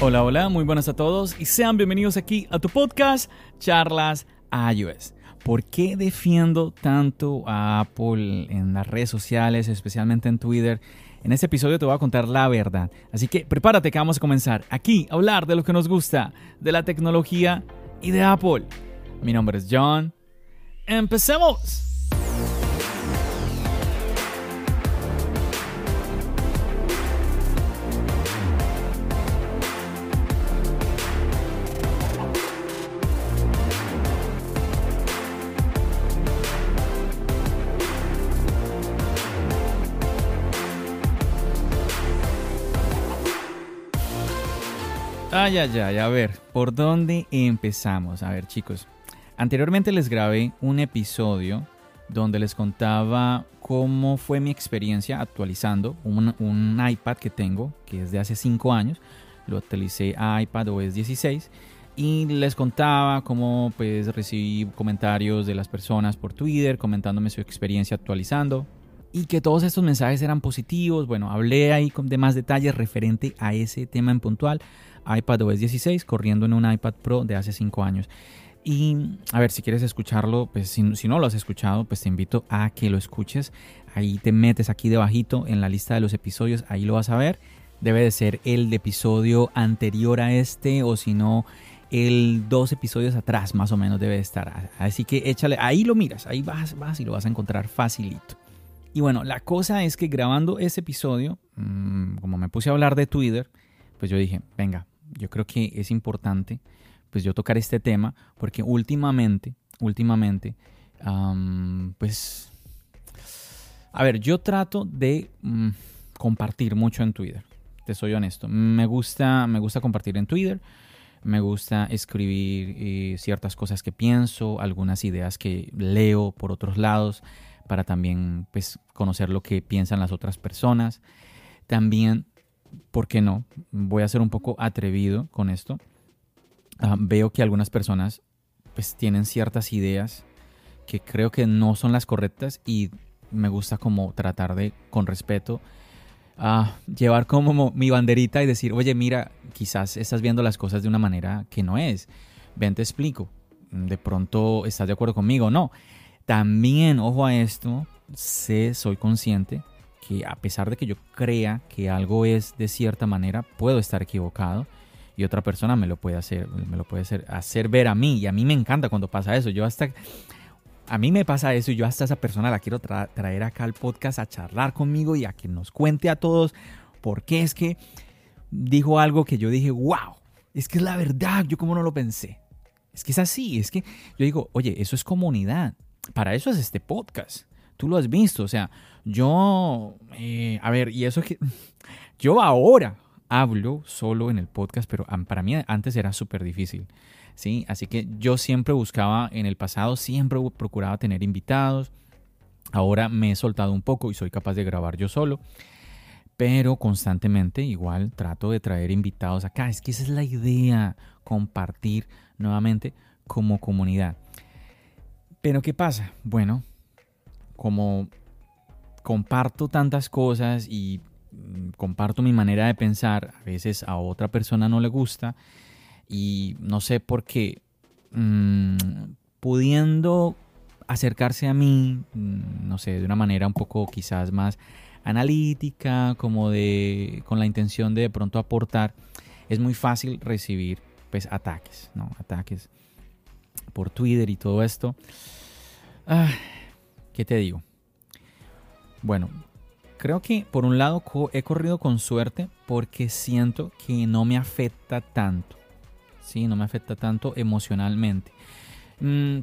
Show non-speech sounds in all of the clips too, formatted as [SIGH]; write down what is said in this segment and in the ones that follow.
Hola, hola, muy buenas a todos y sean bienvenidos aquí a tu podcast Charlas iOS. ¿Por qué defiendo tanto a Apple en las redes sociales, especialmente en Twitter? En este episodio te voy a contar la verdad. Así que prepárate que vamos a comenzar aquí a hablar de lo que nos gusta, de la tecnología y de Apple. Mi nombre es John. ¡Empecemos! Ay, ay, ay, a ver, ¿por dónde empezamos? A ver, chicos, anteriormente les grabé un episodio donde les contaba cómo fue mi experiencia actualizando un, iPad que tengo, que es de hace 5 años. Lo actualicé a iPad OS 16 y les contaba cómo pues recibí comentarios de las personas por Twitter comentándome su experiencia actualizando y que todos estos mensajes eran positivos. Bueno, hablé ahí de más detalles referente a ese tema en puntual iPad OS 16 corriendo en un iPad Pro de hace 5 años. Y a ver, si quieres escucharlo, pues si, no lo has escuchado, pues te invito a que lo escuches. Ahí te metes aquí debajito en la lista de los episodios, ahí lo vas a ver. Debe de ser el episodio anterior a este o si no el dos episodios atrás más o menos debe de estar. Así que échale, ahí lo miras, ahí vas, vas y lo vas a encontrar facilito. Y bueno, la cosa es que grabando ese episodio, mm, como me puse a hablar de Twitter, pues yo dije, venga, yo creo que es importante pues yo tocar este tema porque últimamente, últimamente, pues, a ver, yo trato de mm, compartir mucho en Twitter, te soy honesto. Me gusta, me gusta compartir en Twitter, me gusta escribir eh, ciertas cosas que pienso, algunas ideas que leo por otros lados para también pues, conocer lo que piensan las otras personas. También ¿por qué no? Voy a ser un poco atrevido con esto. Ah, veo que algunas personas pues tienen ciertas ideas que creo que no son las correctas y me gusta como tratar de, con respeto, uh, llevar como mi banderita y decir, oye, mira, quizás estás viendo las cosas de una manera que no es. Ven, te explico. De pronto estás de acuerdo conmigo. No. También, ojo a esto, sé, soy consciente que a pesar de que yo crea que algo es de cierta manera, puedo estar equivocado y otra persona me lo puede hacer, me lo puede hacer, hacer ver a mí y a mí me encanta cuando pasa eso. Yo hasta a mí me pasa eso y yo hasta esa persona la quiero traer acá al podcast a charlar conmigo y a que nos cuente a todos por qué es que dijo algo que yo dije, wow, es que es la verdad, yo como no lo pensé. Es que es así, es que yo digo, oye, eso es comunidad. Para eso es este podcast. Tú lo has visto, o sea, yo, eh, a ver, y eso que [LAUGHS] yo ahora hablo solo en el podcast, pero para mí antes era súper difícil. ¿sí? Así que yo siempre buscaba, en el pasado siempre procuraba tener invitados. Ahora me he soltado un poco y soy capaz de grabar yo solo. Pero constantemente igual trato de traer invitados acá. Es que esa es la idea, compartir nuevamente como comunidad. Pero ¿qué pasa? Bueno, como comparto tantas cosas y mm, comparto mi manera de pensar, a veces a otra persona no le gusta y no sé por qué, mm, pudiendo acercarse a mí, mm, no sé, de una manera un poco quizás más analítica, como de con la intención de de pronto aportar, es muy fácil recibir pues ataques, ¿no? Ataques por Twitter y todo esto. Ah, ¿Qué te digo? Bueno, creo que por un lado he corrido con suerte porque siento que no me afecta tanto. Sí, no me afecta tanto emocionalmente. Mm,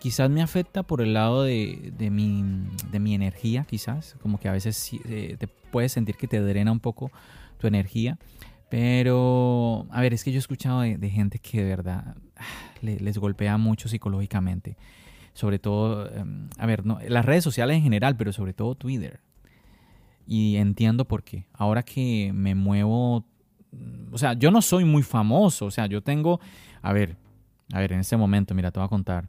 quizás me afecta por el lado de, de, mi, de mi energía, quizás, como que a veces eh, te puedes sentir que te drena un poco tu energía. Pero, a ver, es que yo he escuchado de, gente que de verdad ah, les golpea mucho psicológicamente. Sobre todo, em, a ver, no, las redes sociales en general, pero sobre todo Twitter. Y entiendo por qué. Ahora que me muevo, mm, o sea, yo no soy muy famoso. O sea, yo tengo, a ver, a ver, en este momento, mira, te voy a contar.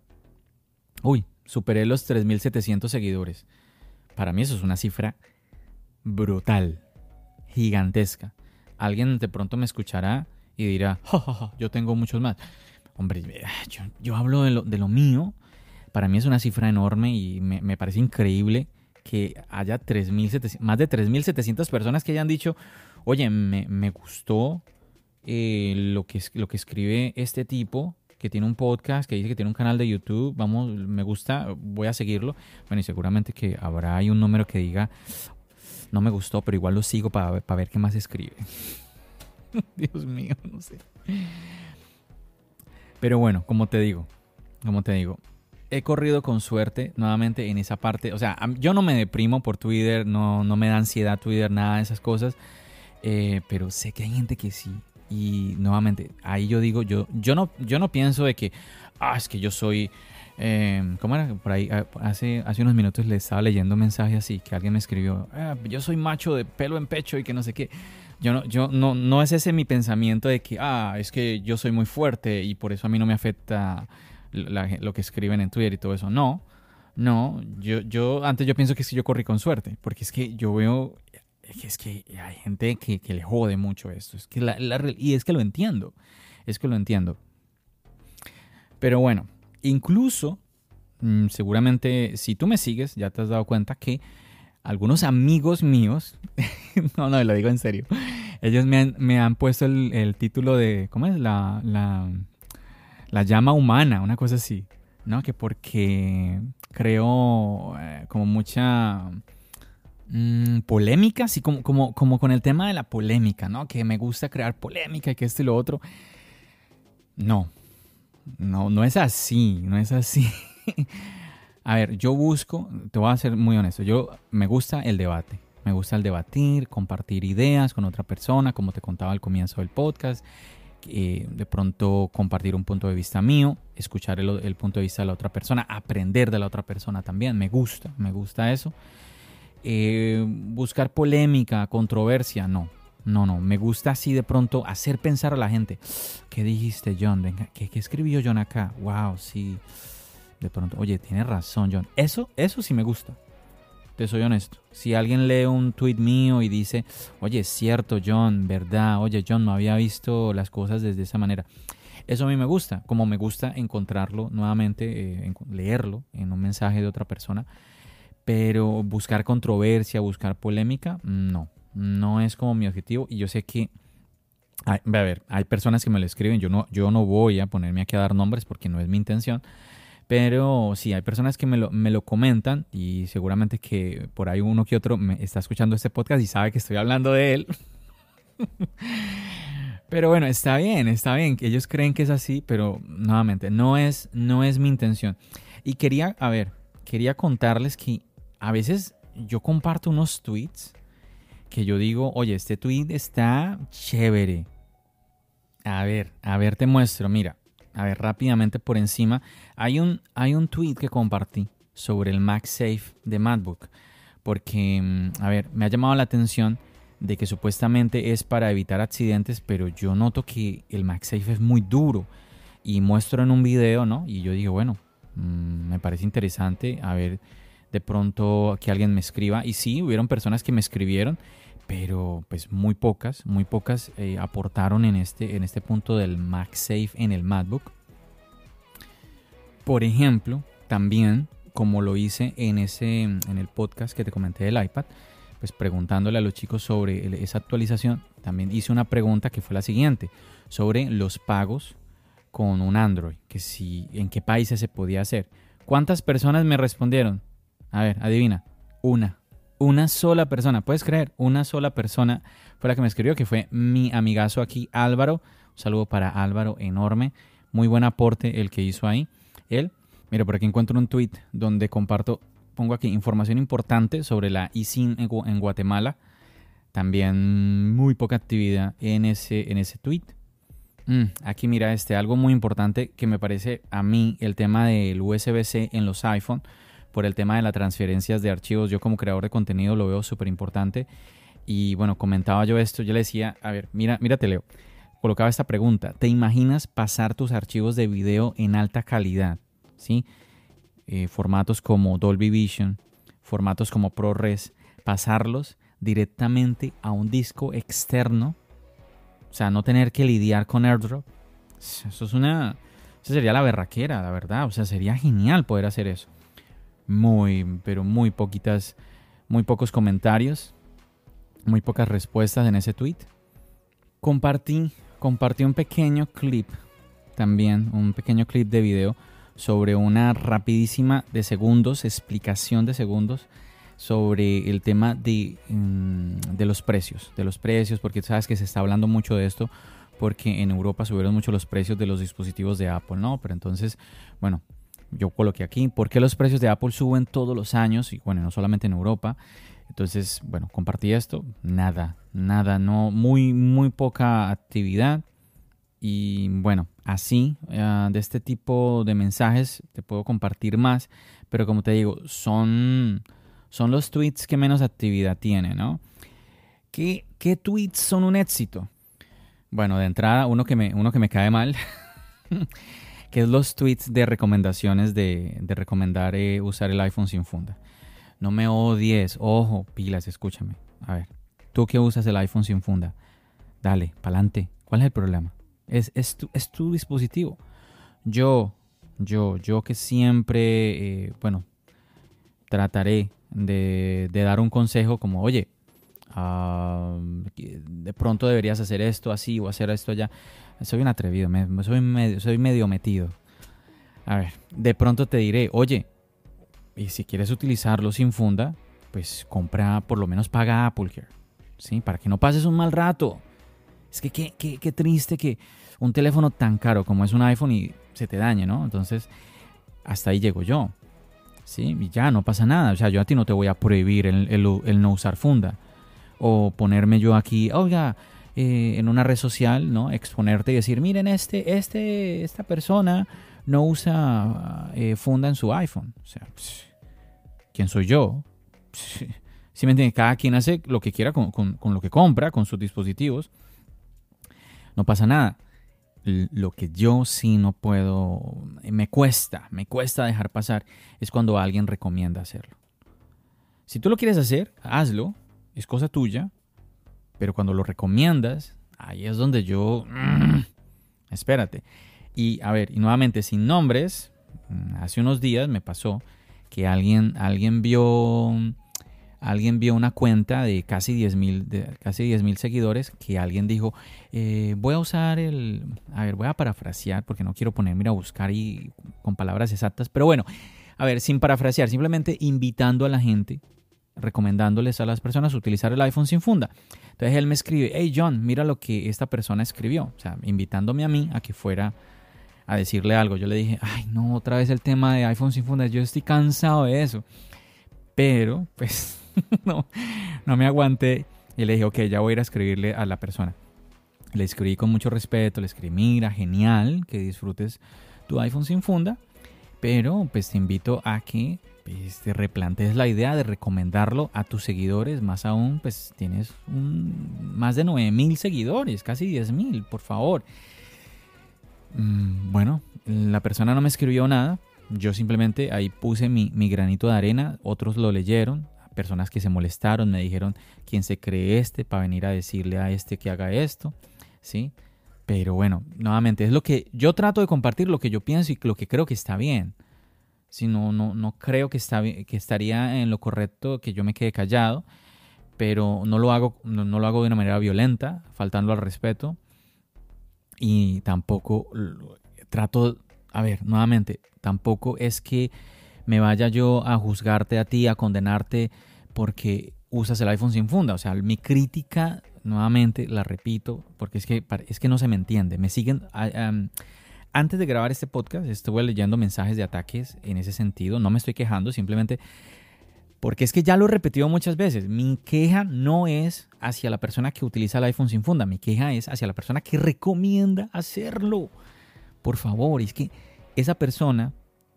Uy, superé los 3.700 seguidores. Para mí eso es una cifra brutal, gigantesca. Alguien de pronto me escuchará y dirá, yo tengo muchos más. Hombre, yo, hablo de lo, de lo, mío. Para mí es una cifra enorme y me, parece increíble que haya más de 3.700 personas que hayan dicho, oye, me, gustó eh, lo, que, lo que escribe este tipo, que tiene un podcast, que dice que tiene un canal de YouTube, vamos, me gusta, voy a seguirlo. Bueno, y seguramente que habrá ahí un número que diga, no me gustó, pero igual lo sigo para ver qué más escribe. [LAUGHS] Dios mío, no sé. Pero bueno, como te digo, como te digo, he corrido con suerte nuevamente en esa parte. O sea, yo no me deprimo por Twitter, no, no me da ansiedad Twitter, nada de esas cosas. Eh, pero sé que hay gente que sí. Y nuevamente, ahí yo digo, yo, yo, no, yo no pienso de que, ah, es que yo soy eh, ¿Cómo era? Por ahí, ah, hace, hace unos minutos le estaba leyendo un mensaje así, que alguien me escribió, ah, yo soy macho de pelo en pecho y que no sé qué. Yo no, yo no, no es ese mi pensamiento de que, ah, es que yo soy muy fuerte y por eso a mí no me afecta lo que escriben en Twitter y todo eso. No, no, yo, yo antes yo pienso que es que yo corrí con suerte, porque es que yo veo es que hay gente que, que le jode mucho esto. Es que la, y es que lo entiendo. Es que lo entiendo. Pero bueno, Incluso, mm, seguramente si tú me sigues, ya te has dado cuenta que algunos amigos míos, [LAUGHS] no, no, lo digo en serio, ellos me han, puesto el, título de, ¿cómo es? La, la, llama humana, una cosa así, ¿no? Que porque creo eh, como mucha mm, polémica, así como, como, como con el tema de la polémica, ¿no? Que me gusta crear polémica y que esto y lo otro. No, no, no es así, no es así. [LAUGHS] a ver, yo busco, te voy a ser muy honesto, yo me gusta el debate. Me gusta el debatir, compartir ideas con otra persona, como te contaba al comienzo del podcast. Eh, de pronto compartir un punto de vista mío, escuchar el, punto de vista de la otra persona, aprender de la otra persona también. Me gusta, me gusta eso. Eh, buscar polémica, controversia, no. No, no, me gusta así de pronto hacer pensar a la gente. ¿Qué dijiste, John? ¿qué, escribió John acá? Wow, sí. De pronto, oye, tienes razón, John. Eso, eso sí me gusta. Te soy honesto. Si alguien lee un tweet mío y dice, oye, es cierto, John, verdad, oye, John, no había visto las cosas desde esa manera. Eso a mí me gusta, como me gusta encontrarlo nuevamente, eh, leerlo en un mensaje de otra persona. Pero buscar controversia, buscar polémica, no no es como mi objetivo y yo sé que a ver, hay personas que me lo escriben, yo no, yo no voy a ponerme aquí a dar nombres porque no es mi intención, pero sí, hay personas que me lo, me lo comentan y seguramente que por ahí uno que otro me está escuchando este podcast y sabe que estoy hablando de él. [LAUGHS] pero bueno, está bien, está bien, ellos creen que es así, pero nuevamente, no es, no es mi intención. Y quería, a ver, quería contarles que a veces yo comparto unos tweets que yo digo, oye, este tweet está chévere. A ver, a ver, te muestro, mira, a ver, rápidamente por encima, hay un, hay un tweet que compartí sobre el MagSafe de MacBook, porque, mm, a ver, me ha llamado la atención de que supuestamente es para evitar accidentes, pero yo noto que el MagSafe es muy duro y muestro en un video, ¿no? Y yo digo, bueno, mm, me parece interesante, a ver, de pronto que alguien me escriba. Y sí, hubieron personas que me escribieron pero pues muy pocas, muy pocas eh, aportaron en este, en este punto del MagSafe en el MacBook. Por ejemplo, también como lo hice en, ese, en el podcast que te comenté del iPad, pues preguntándole a los chicos sobre esa actualización, también hice una pregunta que fue la siguiente, sobre los pagos con un Android, que si en qué países se podía hacer. ¿Cuántas personas me respondieron? A ver, adivina, una una sola persona, puedes creer, una sola persona fue la que me escribió, que fue mi amigazo aquí, Álvaro. Un saludo para Álvaro enorme. Muy buen aporte el que hizo ahí. Él. Mira, por aquí encuentro un tweet donde comparto, pongo aquí información importante sobre la ISIN en Guatemala. También muy poca actividad en ese, en ese tweet. Mm, aquí mira este, algo muy importante que me parece a mí el tema del USB-C en los iPhone, por el tema de las transferencias de archivos. Yo como creador de contenido lo veo súper importante. Y bueno, comentaba yo esto, yo le decía, a ver, mira, mírate Leo, colocaba esta pregunta, ¿te imaginas pasar tus archivos de video en alta calidad? ¿Sí? Eh, formatos como Dolby Vision, formatos como ProRes, pasarlos directamente a un disco externo, o sea, no tener que lidiar con AirDrop. Eso es una, eso sería la berraquera, la verdad, o sea, sería genial poder hacer eso. Muy, pero muy poquitas, muy pocos comentarios muy pocas respuestas en ese tweet. Compartí, compartí un pequeño clip también, un pequeño clip de video sobre una rapidísima de segundos, explicación de segundos sobre el tema de, mm, de los precios, de los precios, porque sabes que se está hablando mucho de esto, porque en Europa subieron mucho los precios de los dispositivos de Apple, ¿no? Pero entonces, bueno, yo coloqué aquí, ¿por qué los precios de Apple suben todos los años? Y bueno, no solamente en Europa, entonces, bueno, compartí esto, nada, nada, no, muy, muy poca actividad. Y bueno, así, eh, de este tipo de mensajes te puedo compartir más, pero como te digo, son, son los tweets que menos actividad tienen, ¿no? ¿Qué, ¿Qué, tweets son un éxito? Bueno, de entrada, uno que me, uno que me cae mal, [LAUGHS] que es los tweets de recomendaciones de, de recomendar eh, usar el iPhone sin funda. No me odies. Ojo, pilas, escúchame. A ver, tú que usas el iPhone sin funda, dale, pa'lante. ¿Cuál es el problema? Es, es, tu, es tu dispositivo. Yo, yo, yo que siempre, eh, bueno, trataré de, dar un consejo como, oye, ah, de pronto deberías hacer esto así o hacer esto allá. Soy un atrevido, soy, medio, metido. A ver, de pronto te diré, oye, y si quieres utilizarlo sin funda, pues compra, por lo menos paga Apple Care. ¿sí? Para que no pases un mal rato. Es que qué, qué, triste que un teléfono tan caro como es un iPhone y se te dañe, ¿no? Entonces, hasta ahí llego yo. ¿Sí? Y ya no pasa nada. O sea, yo a ti no te voy a prohibir el, no usar funda. O ponerme yo aquí, oiga, eh, en una red social, ¿no? Exponerte y decir, miren, este, este, esta persona no usa eh, funda en su iPhone. O sea, quién soy yo. Si me entienden, cada quien hace lo que quiera con, lo que compra, con sus dispositivos. No pasa nada. Lo que yo sí no puedo, me cuesta, me cuesta dejar pasar, es cuando alguien recomienda hacerlo. Si tú lo quieres hacer, hazlo, es cosa tuya, pero cuando lo recomiendas, ahí es donde yo... Mm, espérate. Y a ver, y nuevamente sin nombres, mm, hace unos días me pasó que alguien, alguien vio alguien vio una cuenta de casi 10 mil seguidores que alguien dijo eh, voy a usar el a ver voy a parafrasear porque no quiero ponerme a buscar y con palabras exactas pero bueno a ver sin parafrasear simplemente invitando a la gente recomendándoles a las personas utilizar el iPhone sin funda entonces él me escribe hey John mira lo que esta persona escribió o sea invitándome a mí a que fuera a decirle algo. Yo le dije, ay, no, otra vez el tema de iPhone sin funda. Yo estoy cansado de eso. Pero, pues, [LAUGHS] no, no me aguanté. Y le dije, ok, ya voy a ir a escribirle a la persona. Le escribí con mucho respeto, le escribí, mira, genial, que disfrutes tu iPhone sin funda. Pero, pues, te invito a que pues, te replantees la idea de recomendarlo a tus seguidores. Más aún, pues, tienes más de 9 mil seguidores, casi 10 mil, por favor. Mm, bueno, la persona no me escribió nada. Yo simplemente ahí puse mi, granito de arena. Otros lo leyeron. Personas que se molestaron me dijeron quién se cree este para venir a decirle a este que haga esto. ¿Sí? Pero bueno, nuevamente es lo que yo trato de compartir lo que yo pienso y lo que creo que está bien. Si no, no, no creo que, está, que estaría en lo correcto que yo me quede callado, pero no lo hago, no lo hago de una manera violenta, faltando al respeto y tampoco trato, a ver, nuevamente, tampoco es que me vaya yo a juzgarte a ti, a condenarte porque usas el iPhone sin funda. O sea, mi crítica, nuevamente, la repito, porque es que, es que no se me entiende. Me siguen Antes de grabar este podcast estuve leyendo mensajes de ataques en ese sentido. No me estoy quejando, simplemente porque es que ya lo he repetido muchas veces. Mi queja no es hacia la persona que utiliza el iPhone sin funda. Mi queja es hacia la persona que recomienda hacerlo. Por favor, es que esa persona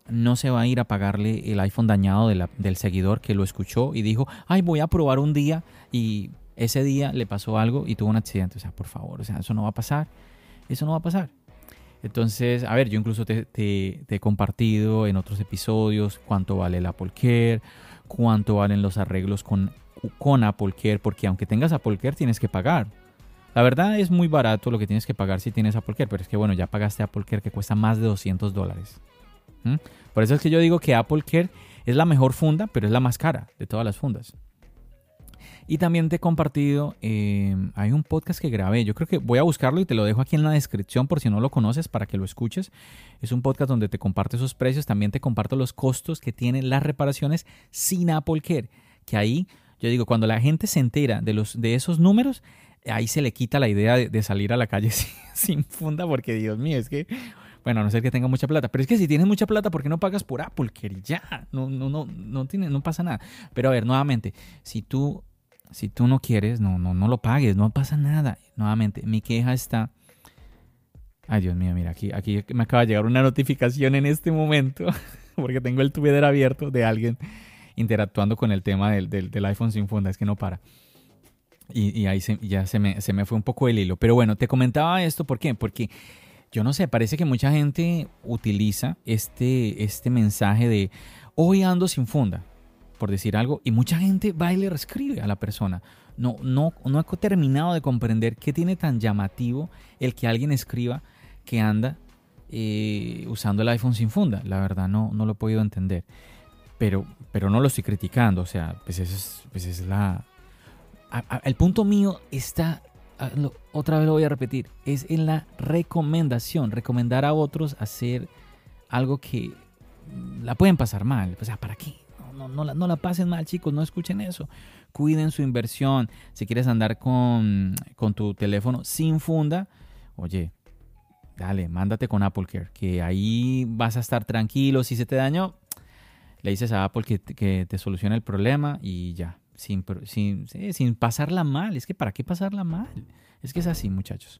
no se va a ir a pagarle el iPhone dañado del seguidor que lo escuchó y dijo, ay, voy a probar un día y ese día le pasó algo y tuvo un accidente. O sea, por favor, o sea, eso no va a pasar. Eso no va a pasar. Entonces, a ver, yo incluso te, he compartido en otros episodios cuánto vale el Apple Care, cuánto valen los arreglos con, con Apple Care, porque aunque tengas Apple Care tienes que pagar. La verdad es muy barato lo que tienes que pagar si tienes Apple Care, pero es que bueno, ya pagaste Apple Care que cuesta más de 200 dólares. Por eso es que yo digo que Apple Care es la mejor funda, pero es la más cara de todas las fundas. Y también te he compartido, eh, hay un podcast que grabé, yo creo que voy a buscarlo y te lo dejo aquí en la descripción por si no lo conoces para que lo escuches. Es un podcast donde te comparto esos precios, también te comparto los costos que tienen las reparaciones sin Apple Care, que ahí yo digo, cuando la gente se entera de, los, de esos números, ahí se le quita la idea de, salir a la calle [LAUGHS] sin, funda, porque Dios mío, es que bueno, a no ser que tenga mucha plata. Pero es que si tienes mucha plata, ¿por qué no pagas por Apple? Que ya, no, no, no, no, tiene, no pasa nada. Pero a ver, nuevamente, si tú si tú no quieres, no, no, no lo pagues, no pasa nada. Nuevamente, mi queja está. Ay, Dios mío, mira, aquí, aquí me acaba de llegar una notificación en este momento, [LAUGHS] porque tengo el Twitter abierto de alguien interactuando con el tema del, del, iPhone sin funda, es que no para. Y, ahí ya se me, se me fue un poco el hilo. Pero bueno, te comentaba esto, ¿por qué? Porque yo no sé, parece que mucha gente utiliza este, este mensaje de hoy ando sin funda por decir algo, y mucha gente va y le reescribe a la persona. No, no, no he terminado de comprender qué tiene tan llamativo el que alguien escriba que anda eh, usando el iPhone sin funda. La verdad no, no lo he podido entender. Pero, pero no lo estoy criticando. O sea, pues eso es, pues es la... el punto mío está, otra vez lo voy a repetir, es en la recomendación. Recomendar a otros hacer algo que la pueden pasar mal. O sea, ¿para qué? No, la, no pasen mal, chicos, no escuchen eso. Cuiden su inversión. Si quieres andar con, tu teléfono sin funda, oye, dale, mándate con Apple Care, que ahí vas a estar tranquilo. Si se te dañó, le dices a Apple que, que te solucione el problema y ya, sin, sin, sin pasarla mal. Es que ¿para qué pasarla mal? Es que es así, muchachos.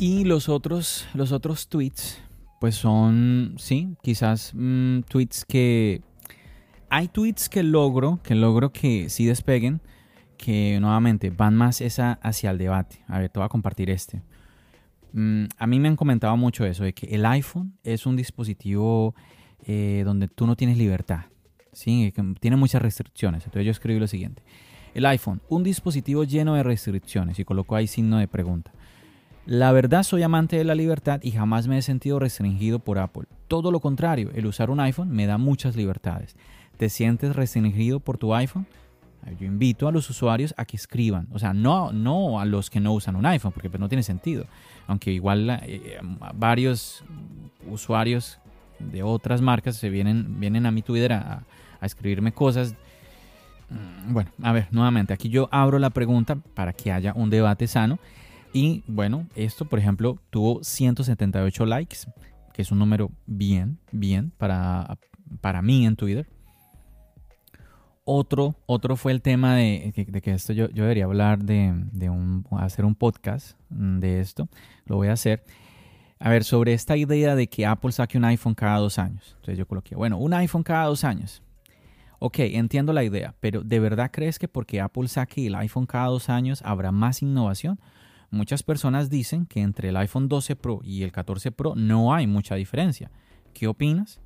Y los otros, los otros tweets, pues son, sí, quizás mmm, tweets que... Hay tweets que logro, que logro que sí despeguen, que nuevamente van más esa hacia el debate. A ver, te voy a compartir este. Mm, a mí me han comentado mucho eso, de que el iPhone es un dispositivo eh, donde tú no tienes libertad. ¿sí? tiene muchas restricciones. Entonces yo escribí lo siguiente. El iPhone, un dispositivo lleno de restricciones. Y coloco ahí signo de pregunta. La verdad soy amante de la libertad y jamás me he sentido restringido por Apple. Todo lo contrario, el usar un iPhone me da muchas libertades. ¿Te sientes restringido por tu iPhone? Yo invito a los usuarios a que escriban, o sea, no, no a los que no usan un iPhone, porque pues no tiene sentido. Aunque igual eh, varios usuarios de otras marcas se vienen, vienen a mi Twitter a, a escribirme cosas. Mm, bueno, a ver, nuevamente, aquí yo abro la pregunta para que haya un debate sano. Y bueno, esto, por ejemplo, tuvo 178 likes, que es un número bien, bien para, para mí en Twitter. Otro, otro fue el tema de, que esto yo, yo, debería hablar de, de un, hacer un podcast de esto. Lo voy a hacer. A ver, sobre esta idea de que Apple saque un iPhone cada dos años. Entonces yo coloqué, bueno, un iPhone cada dos años. Ok, entiendo la idea, pero ¿de verdad crees que porque Apple saque el iPhone cada dos años habrá más innovación? Muchas personas dicen que entre el iPhone 12 Pro y el 14 Pro no hay mucha diferencia. ¿Qué opinas?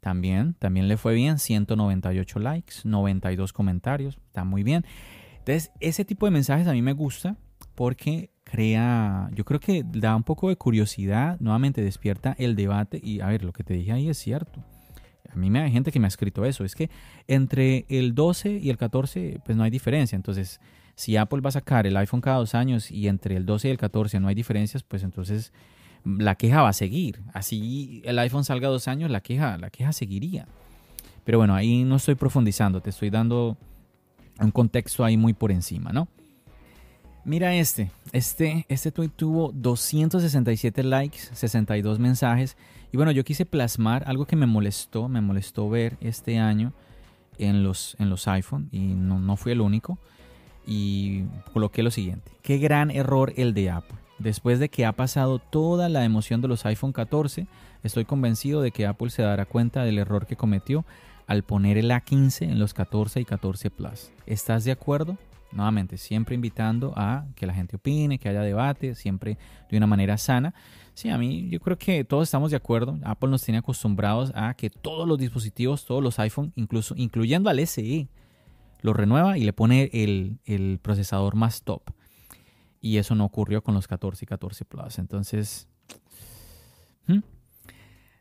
También, también le fue bien, 198 likes, 92 comentarios, está muy bien. Entonces, ese tipo de mensajes a mí me gusta porque crea, yo creo que da un poco de curiosidad, nuevamente despierta el debate y a ver, lo que te dije ahí es cierto. A mí me hay gente que me ha escrito eso, es que entre el 12 y el 14 pues no hay diferencia, entonces si Apple va a sacar el iPhone cada dos años y entre el 12 y el 14 no hay diferencias, pues entonces la queja va a seguir. Así el iPhone salga dos años, la queja, la queja seguiría. Pero bueno, ahí no estoy profundizando, te estoy dando un contexto ahí muy por encima, ¿no? Mira este, este, este tweet tuvo 267 likes, 62 mensajes. Y bueno, yo quise plasmar algo que me molestó, me molestó ver este año en los, en los iPhone y no, no fui el único. Y coloqué lo siguiente, qué gran error el de Apple. Después de que ha pasado toda la emoción de los iPhone 14, estoy convencido de que Apple se dará cuenta del error que cometió al poner el A15 en los 14 y 14 Plus. ¿Estás de acuerdo? Nuevamente, siempre invitando a que la gente opine, que haya debate, siempre de una manera sana. Sí, a mí yo creo que todos estamos de acuerdo. Apple nos tiene acostumbrados a que todos los dispositivos, todos los iPhone, incluso incluyendo al SE, lo renueva y le pone el, procesador más top. Y eso no ocurrió con los 14 y 14 Plus. Entonces.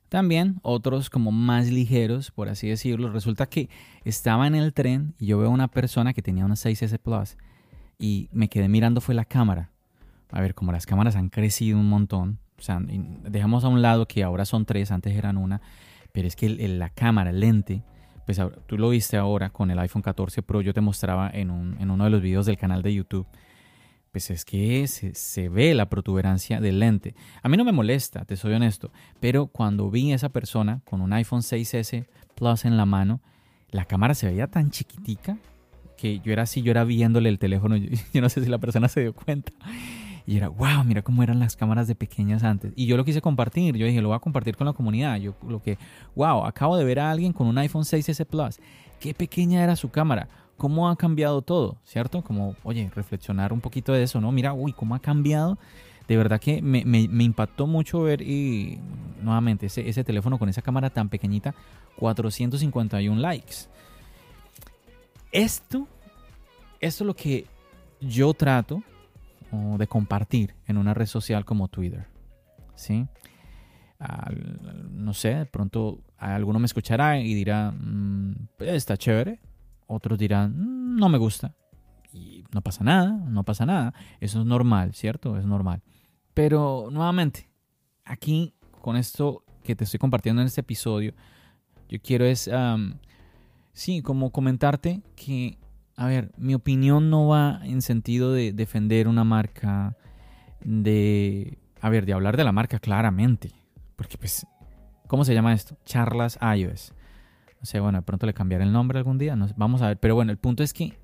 También otros como más ligeros, por así decirlo. Resulta que estaba en el tren y yo veo una persona que tenía una 6S Plus y me quedé mirando fue la cámara. A ver, como las cámaras han crecido un montón, dejamos a un lado que ahora son tres, antes eran una, pero es que la cámara, el lente, pues tú lo viste ahora con el iPhone 14 Pro, yo te mostraba en, un, en uno de los videos del canal de YouTube pues es que se, ve la protuberancia del lente. A mí no me molesta, te soy honesto, pero cuando vi a esa persona con un iPhone 6S Plus en la mano, la cámara se veía tan chiquitica que yo era así, yo era viéndole el teléfono, [LAUGHS] yo, no sé si la persona se dio cuenta. Y era, wow, mira cómo eran las cámaras de pequeñas antes. Y yo lo quise compartir, yo dije, lo voy a compartir con la comunidad. Yo lo que, wow, acabo de ver a alguien con un iPhone 6S Plus. Qué pequeña era su cámara cómo ha cambiado todo, ¿cierto? Como, oye, reflexionar un poquito de eso, ¿no? Mira, uy, cómo ha cambiado. De verdad que me, impactó mucho ver y nuevamente ese, ese teléfono con esa cámara tan pequeñita, 451 likes. Esto, esto es lo que yo trato de compartir en una red social como Twitter. ¿Sí? no sé, de pronto alguno me escuchará y dirá, mm, pues, está chévere, otros dirán, mm, no me gusta. Y no pasa nada, no pasa nada. Eso es normal, ¿cierto? Es normal. Pero nuevamente, aquí con esto que te estoy compartiendo en este episodio, yo quiero es, sí, como comentarte que, a ver, mi opinión no va en sentido de defender una marca, de, a ver, de hablar de la marca claramente. Porque pues, ¿cómo se llama esto? Charlas iOS. O sea, bueno, de pronto le cambiaré el nombre algún día. vamos a ver. Pero bueno, el punto es que,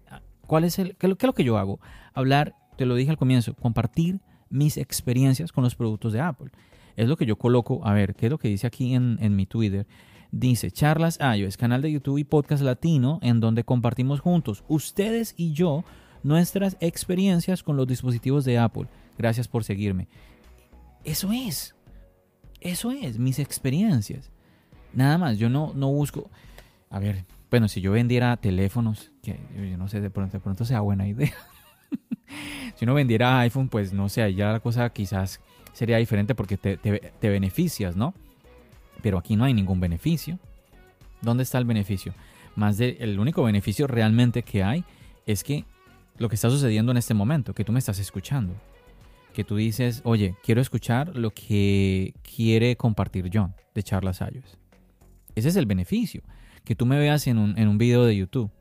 ¿cuál es el, qué, es lo que yo hago? Hablar, te lo dije al comienzo, compartir mis experiencias con los productos de Apple. Es lo que yo coloco, a ver, ¿qué es lo que dice aquí en, en mi Twitter? Dice, charlas iOS, canal de YouTube y podcast latino, en donde compartimos juntos, ustedes y yo, nuestras experiencias con los dispositivos de Apple. Gracias por seguirme. Eso es. Eso es, mis experiencias. Nada más, yo no, no busco a ver, bueno, si yo vendiera teléfonos, que yo no sé, de pronto, de pronto sea buena idea. [LAUGHS] si uno vendiera iPhone, pues no sé, ya la cosa quizás sería diferente porque te, beneficias, ¿no? Pero aquí no hay ningún beneficio. ¿Dónde está el beneficio? Más de, el único beneficio realmente que hay es que lo que está sucediendo en este momento, que tú me estás escuchando, que tú dices, oye, quiero escuchar lo que quiere compartir John de Charlas Ayos. Ese es el beneficio que tú me veas en un, en un video de YouTube.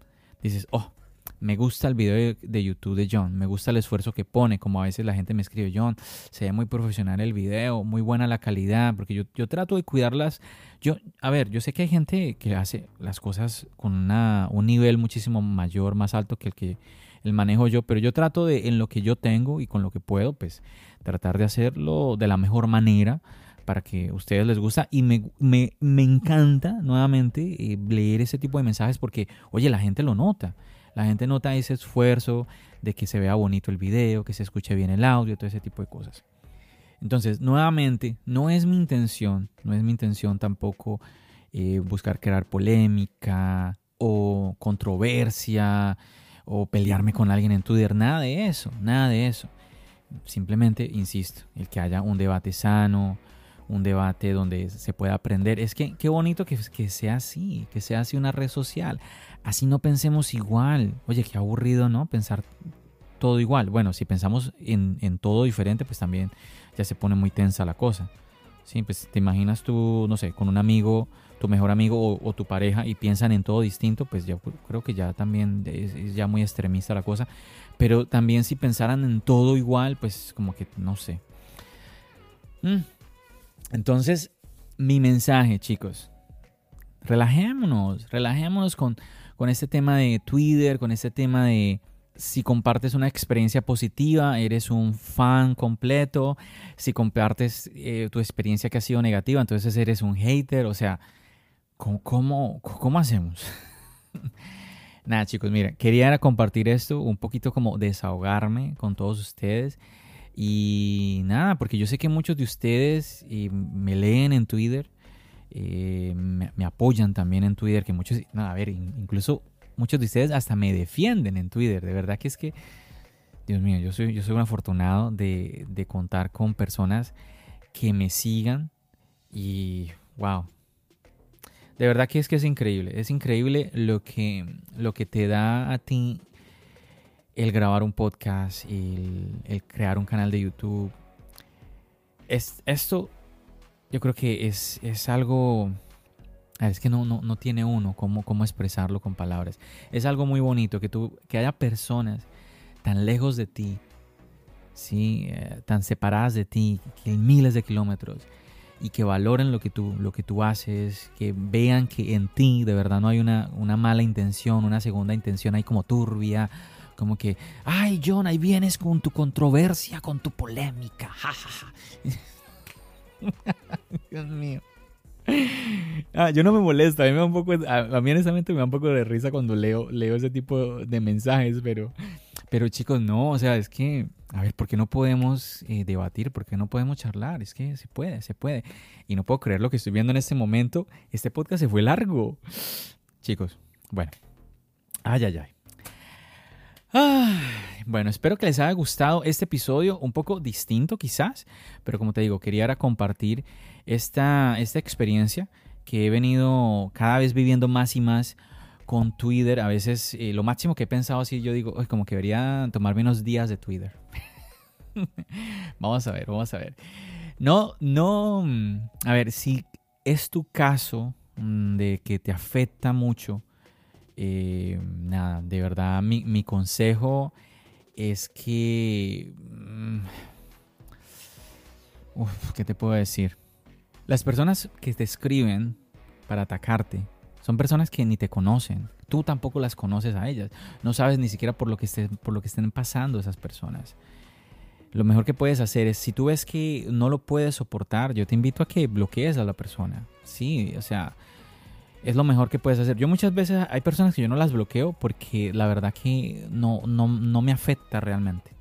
Dices, oh, me gusta el video de, YouTube de John, me gusta el esfuerzo que pone, como a veces la gente me escribe, John, se ve muy profesional el video, muy buena la calidad, porque yo, yo trato de cuidarlas. Yo, a ver, yo sé que hay gente que hace las cosas con una, un nivel muchísimo mayor, más alto que el que el manejo yo, pero yo trato de, en lo que yo tengo y con lo que puedo, pues tratar de hacerlo de la mejor manera para que a ustedes les gusta y me, me, me encanta nuevamente eh, leer ese tipo de mensajes porque, oye, la gente lo nota. La gente nota ese esfuerzo de que se vea bonito el video, que se escuche bien el audio, todo ese tipo de cosas. Entonces, nuevamente, no es mi intención, no es mi intención tampoco eh, buscar crear polémica o controversia o pelearme con alguien en Twitter, nada de eso, nada de eso. Simplemente, insisto, el que haya un debate sano, un debate donde se pueda aprender. Es que qué bonito que, que, sea así, que sea así una red social. Así no pensemos igual. Oye, qué aburrido, ¿no? Pensar todo igual. Bueno, si pensamos en, en todo diferente, pues también ya se pone muy tensa la cosa. Sí, pues te imaginas tú, no sé, con un amigo, tu mejor amigo o, tu pareja y piensan en todo distinto, pues yo creo que ya también es, ya muy extremista la cosa. Pero también si pensaran en todo igual, pues como que no sé. Mm. Entonces, mi mensaje, chicos, relajémonos, relajémonos con, con este tema de Twitter, con este tema de, si compartes una experiencia positiva, eres un fan completo. Si compartes eh, tu experiencia que ha sido negativa, entonces eres un hater. O sea, ¿cómo, cómo, hacemos? [LAUGHS] Nada, chicos, mira, quería compartir esto, un poquito como desahogarme con todos ustedes. Y nada, porque yo sé que muchos de ustedes eh, me leen en Twitter, eh, me, apoyan también en Twitter, que muchos, nada, a ver, incluso muchos de ustedes hasta me defienden en Twitter. De verdad que es que, Dios mío, yo soy, yo soy un afortunado de, contar con personas que me sigan y, wow. De verdad que es que es increíble. Es increíble lo que, lo que te da a ti el grabar un podcast, el, el crear un canal de YouTube. Es, esto yo creo que es, es algo es que no, no, no tiene uno cómo, cómo expresarlo con palabras. Es algo muy bonito que, tú, que haya personas tan lejos de ti, ¿sí? Eh, tan separadas de ti, que hay miles de kilómetros, y que valoren lo que tú, lo que tú haces, que vean que en ti de verdad no hay una, una mala intención, una segunda intención ahí como turbia, como que, ay John, ahí vienes con tu controversia, con tu polémica, [LAUGHS] [LAUGHS] Dios mío. Ah, yo no me molesta, a mí me da un poco, a, mí honestamente me da un poco de risa cuando leo, leo ese tipo de mensajes, pero, pero chicos, no, o sea, es que, a ver, ¿por qué no podemos eh, debatir? ¿Por qué no podemos charlar? Es que se puede, se puede. Y no puedo creer lo que estoy viendo en este momento. Este podcast se fue largo. Chicos, bueno. Ay, ay, ay. Bueno, espero que les haya gustado este episodio, un poco distinto quizás, pero como te digo, quería compartir esta, esta experiencia que he venido cada vez viviendo más y más con Twitter. A veces eh, lo máximo que he pensado así, yo digo, como que debería tomarme unos días de Twitter. [LAUGHS] vamos a ver, vamos a ver. No, no, a ver, si es tu caso mm, de que te afecta mucho, eh, nada, de verdad mi, mi consejo es que... Mm, ¿Qué te puedo decir? Las personas que te escriben para atacarte son personas que ni te conocen. Tú tampoco las conoces a ellas. No sabes ni siquiera por lo que, estén, por lo que estén pasando esas personas. Lo mejor que puedes hacer es, si tú ves que no lo puedes soportar, yo te invito a que bloquees a la persona. Sí, o sea, es lo mejor que puedes hacer. Yo muchas veces hay personas que yo no las bloqueo porque la verdad que no, no, no me afecta realmente.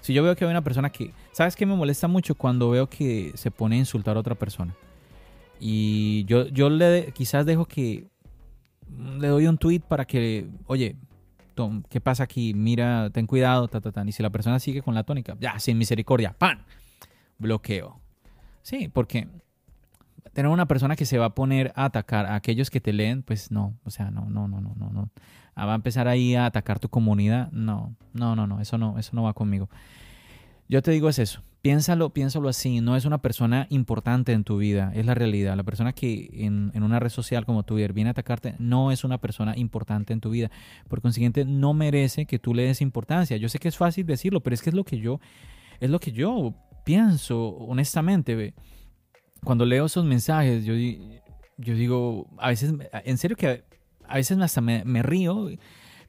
Si yo veo que hay una persona que, ¿sabes qué me molesta mucho cuando veo que se pone a insultar a otra persona? Y yo, yo le quizás dejo que le doy un tweet para que, oye, ¿qué pasa aquí? Mira, ten cuidado, ta, ta, ta. Y si la persona sigue con la tónica, ya, sin misericordia, ¡pan! Bloqueo. Sí, porque tener una persona que se va a poner a atacar a aquellos que te leen, pues no, o sea, no, no, no, no, no, no. Ah, va a empezar ahí a atacar tu comunidad, no, no, no, no, eso no, eso no va conmigo. Yo te digo es eso, piénsalo, piénsalo así, no es una persona importante en tu vida, es la realidad. La persona que en, una red social como Twitter viene a atacarte no es una persona importante en tu vida. Por consiguiente, no merece que tú le des importancia. Yo sé que es fácil decirlo, pero es que es lo que yo, es lo que yo pienso, honestamente. Cuando leo esos mensajes, yo, yo digo, a veces, en serio que a veces hasta me, río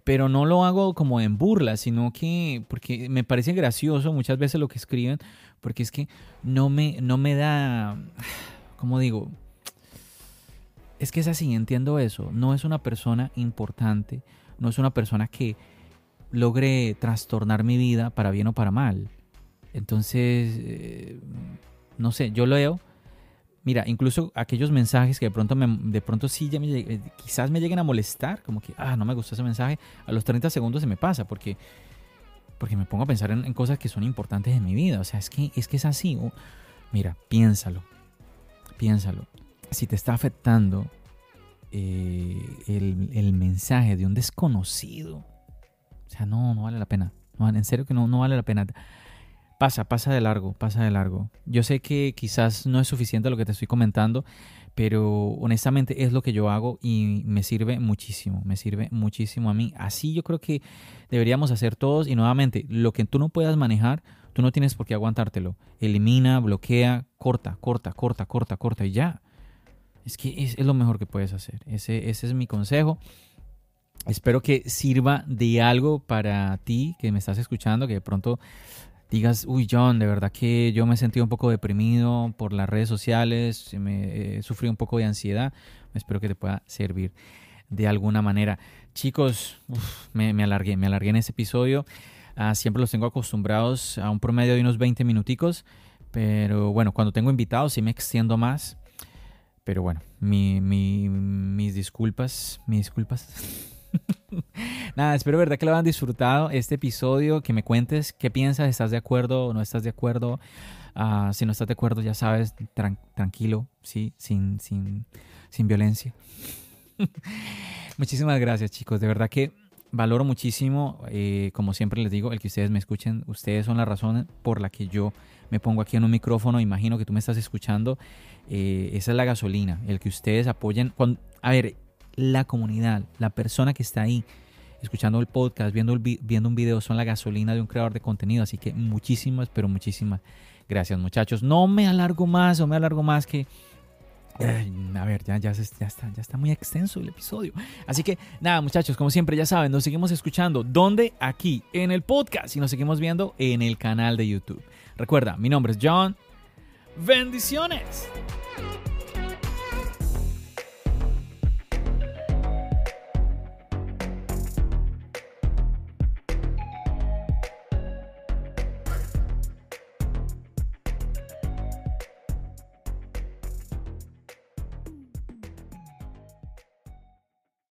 pero no lo hago como en burla, sino que porque me parece gracioso muchas veces lo que escriben, porque es que no me, no me da, ¿cómo digo? Es que es así, entiendo eso, no es una persona importante, no es una persona que logre trastornar mi vida para bien o para mal. Entonces, eh, no sé, yo leo, Mira, incluso aquellos mensajes que de pronto, me, de pronto sí ya me, quizás me lleguen a molestar, como que, ah, no me gustó ese mensaje, a los 30 segundos se me pasa, porque, porque me pongo a pensar en, cosas que son importantes en mi vida. O sea, es que es, que es así. mira, piénsalo, piénsalo. Si te está afectando eh, el, mensaje de un desconocido, o sea, no, no vale la pena. En serio que no, no vale la pena pasa, pasa de largo, pasa de largo. Yo sé que quizás no es suficiente lo que te estoy comentando, pero honestamente es lo que yo hago y me sirve muchísimo, me sirve muchísimo a mí. Así yo creo que deberíamos hacer todos y nuevamente, lo que tú no puedas manejar, tú no tienes por qué aguantártelo. Elimina, bloquea, corta, corta, corta, corta, corta y ya. Es que es, lo mejor que puedes hacer. Ese, ese es mi consejo. Espero que sirva de algo para ti que me estás escuchando, que de pronto digas, uy John, de verdad que yo me he sentido un poco deprimido por las redes sociales, me he sufrido un poco de ansiedad, espero que te pueda servir de alguna manera. Chicos, me, alargué, me alargué en este episodio, ah, siempre los tengo acostumbrados a un promedio de unos 20 minuticos, pero bueno, cuando tengo invitados sí me extiendo más, pero bueno, mis disculpas, mis disculpas. [LAUGHS] Nada, espero verdad que lo hayan disfrutado este episodio, que me cuentes qué piensas, estás de acuerdo o no estás de acuerdo. Ah, si no estás de acuerdo, ya sabes, tranquilo, sí, sin, sin, sin violencia. [LAUGHS] Muchísimas gracias, chicos. De verdad que valoro muchísimo, eh, como siempre les digo, el que ustedes me escuchen. Ustedes son la razón por la que yo me pongo aquí en un micrófono. Imagino que tú me estás escuchando. Eh, esa es la gasolina, el que ustedes apoyen. Cuando, a ver, la comunidad, la persona que está ahí escuchando el podcast, viendo, viendo un video, son la gasolina de un creador de contenido. Así que muchísimas, pero muchísimas gracias muchachos. No me alargo más, no me alargo más que... a ver, ya, ya, ya, está, ya está muy extenso el episodio. Así que nada, muchachos, como siempre ya saben, nos seguimos escuchando. ¿Dónde? Aquí, en el podcast. Y nos seguimos viendo en el canal de YouTube. Recuerda, mi nombre es John. Bendiciones.